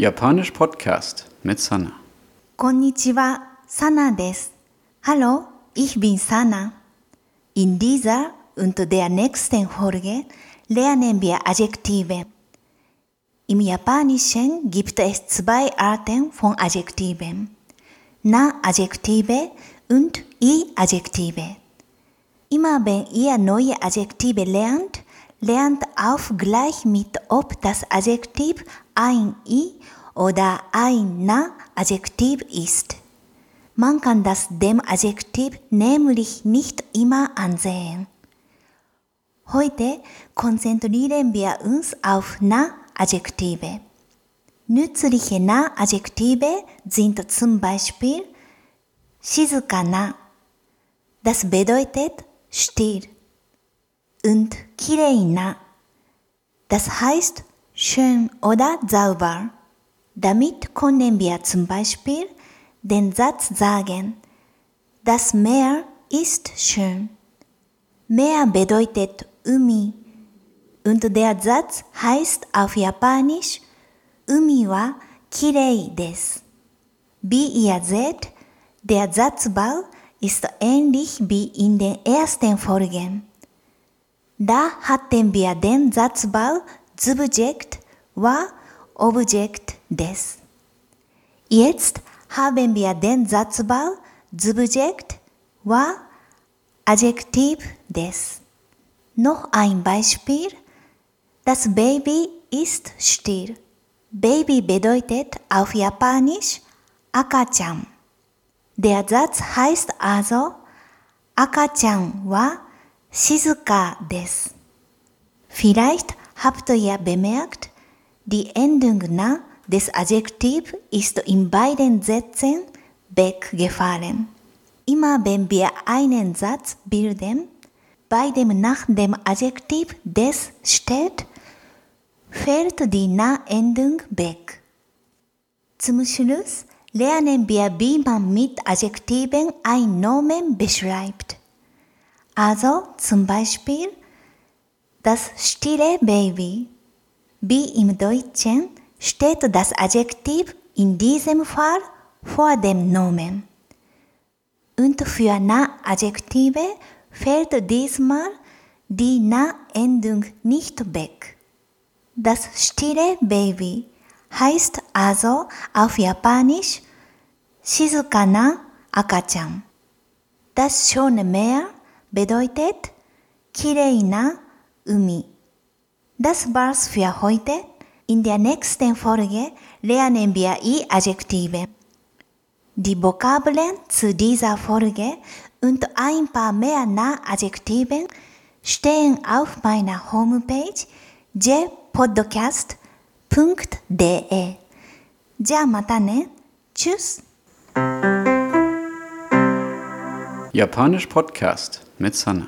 Japanisch Podcast mit Sana. Konnichiwa, Sana des. Hallo, ich bin Sana. In dieser und der nächsten Folge lernen wir Adjektive. Im Japanischen gibt es zwei Arten von Adjektiven. Na-Adjektive und I-Adjektive. Immer wenn ihr neue Adjektive lernt, lernt auf gleich mit, ob das Adjektiv ein i oder ein na Adjektiv ist. Man kann das dem Adjektiv nämlich nicht immer ansehen. Heute konzentrieren wir uns auf na Adjektive. Nützliche na Adjektive sind zum Beispiel Shizukana. Das bedeutet still. Und kireina. Das heißt schön oder sauber. Damit können wir zum Beispiel den Satz sagen, das Meer ist schön. Meer bedeutet Umi und der Satz heißt auf Japanisch Umi wa kirei des. Wie ihr seht, der Satzbau ist ähnlich wie in den ersten Folgen. Da hatten wir den Satzbau Subjekt wa Objekt des. Jetzt haben wir den Satzbau Subjekt wa Adjektiv des. Noch ein Beispiel. Das Baby ist still. Baby bedeutet auf Japanisch Akachan. Der Satz heißt also Akachan wa shizuka des. Vielleicht habt ihr bemerkt, die Endung na des Adjektiv ist in beiden Sätzen weggefallen. Immer wenn wir einen Satz bilden, bei dem nach dem Adjektiv des steht, fällt die Na-Endung weg. Zum Schluss lernen wir, wie man mit Adjektiven ein Nomen beschreibt. Also zum Beispiel das stille Baby. Wie im Deutschen steht das Adjektiv in diesem Fall vor dem Nomen. Und für Na-Adjektive fällt diesmal die Na-Endung nicht weg. Das stille Baby heißt also auf Japanisch Shizukana Akachan. Das schöne Meer bedeutet Kireina Umi. Das war's für heute. In der nächsten Folge lernen wir I-Adjektive. Die Vokabeln zu dieser Folge und ein paar mehr Na-Adjektiven stehen auf meiner Homepage jpodcast.de じゃあまたね。Tschüss! Japanisch Podcast mit Sana.